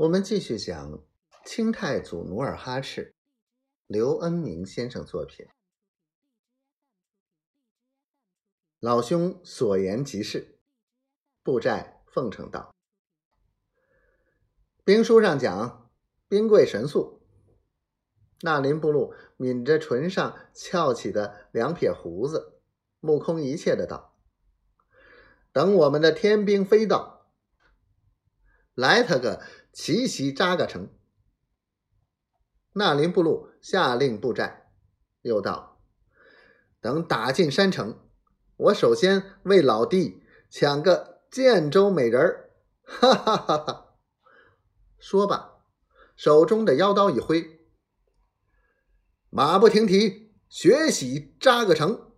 我们继续讲清太祖努尔哈赤，刘恩明先生作品。老兄所言极是。布寨奉承道：“兵书上讲，兵贵神速。”那林布禄抿着唇上翘起的两撇胡子，目空一切的道：“等我们的天兵飞到，来他个！”奇袭扎个城，那林布禄下令布寨，又道：“等打进山城，我首先为老弟抢个建州美人儿。”哈哈哈哈！说罢，手中的腰刀一挥，马不停蹄，血洗扎个城。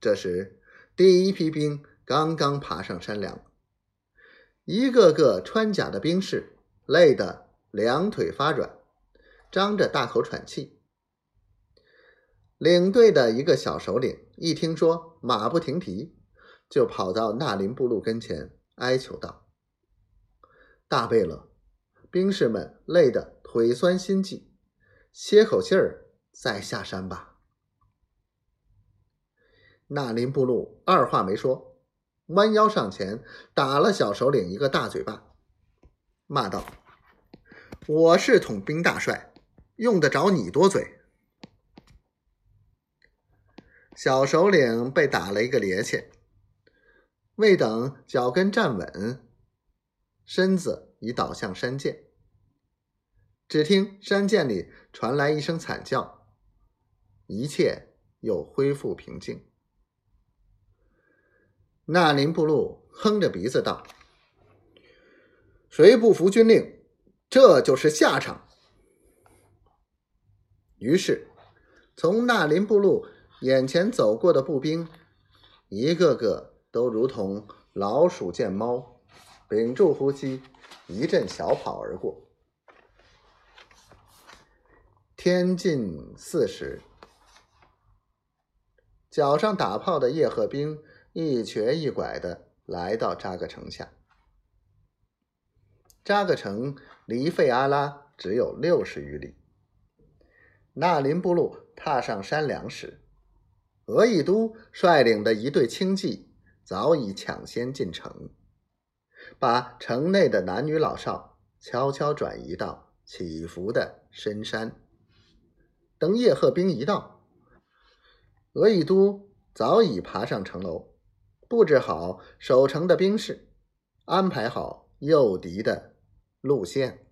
这时，第一批兵刚刚爬上山梁。一个个穿甲的兵士累得两腿发软，张着大口喘气。领队的一个小首领一听说马不停蹄，就跑到纳林布禄跟前哀求道：“大贝勒，兵士们累得腿酸心悸，歇口气儿再下山吧。”纳林布禄二话没说。弯腰上前，打了小首领一个大嘴巴，骂道：“我是统兵大帅，用得着你多嘴？”小首领被打了一个趔趄，未等脚跟站稳，身子已倒向山涧。只听山涧里传来一声惨叫，一切又恢复平静。那林布禄哼着鼻子道：“谁不服军令，这就是下场。”于是，从那林布禄眼前走过的步兵，一个个都如同老鼠见猫，屏住呼吸，一阵小跑而过。天近四时，脚上打炮的叶赫兵。一瘸一拐的来到扎格城下。扎格城离费阿拉只有六十余里。纳林布禄踏上山梁时，额亦都率领的一队轻骑早已抢先进城，把城内的男女老少悄悄转移到起伏的深山。等叶赫兵一到，额亦都早已爬上城楼。布置好守城的兵士，安排好诱敌的路线。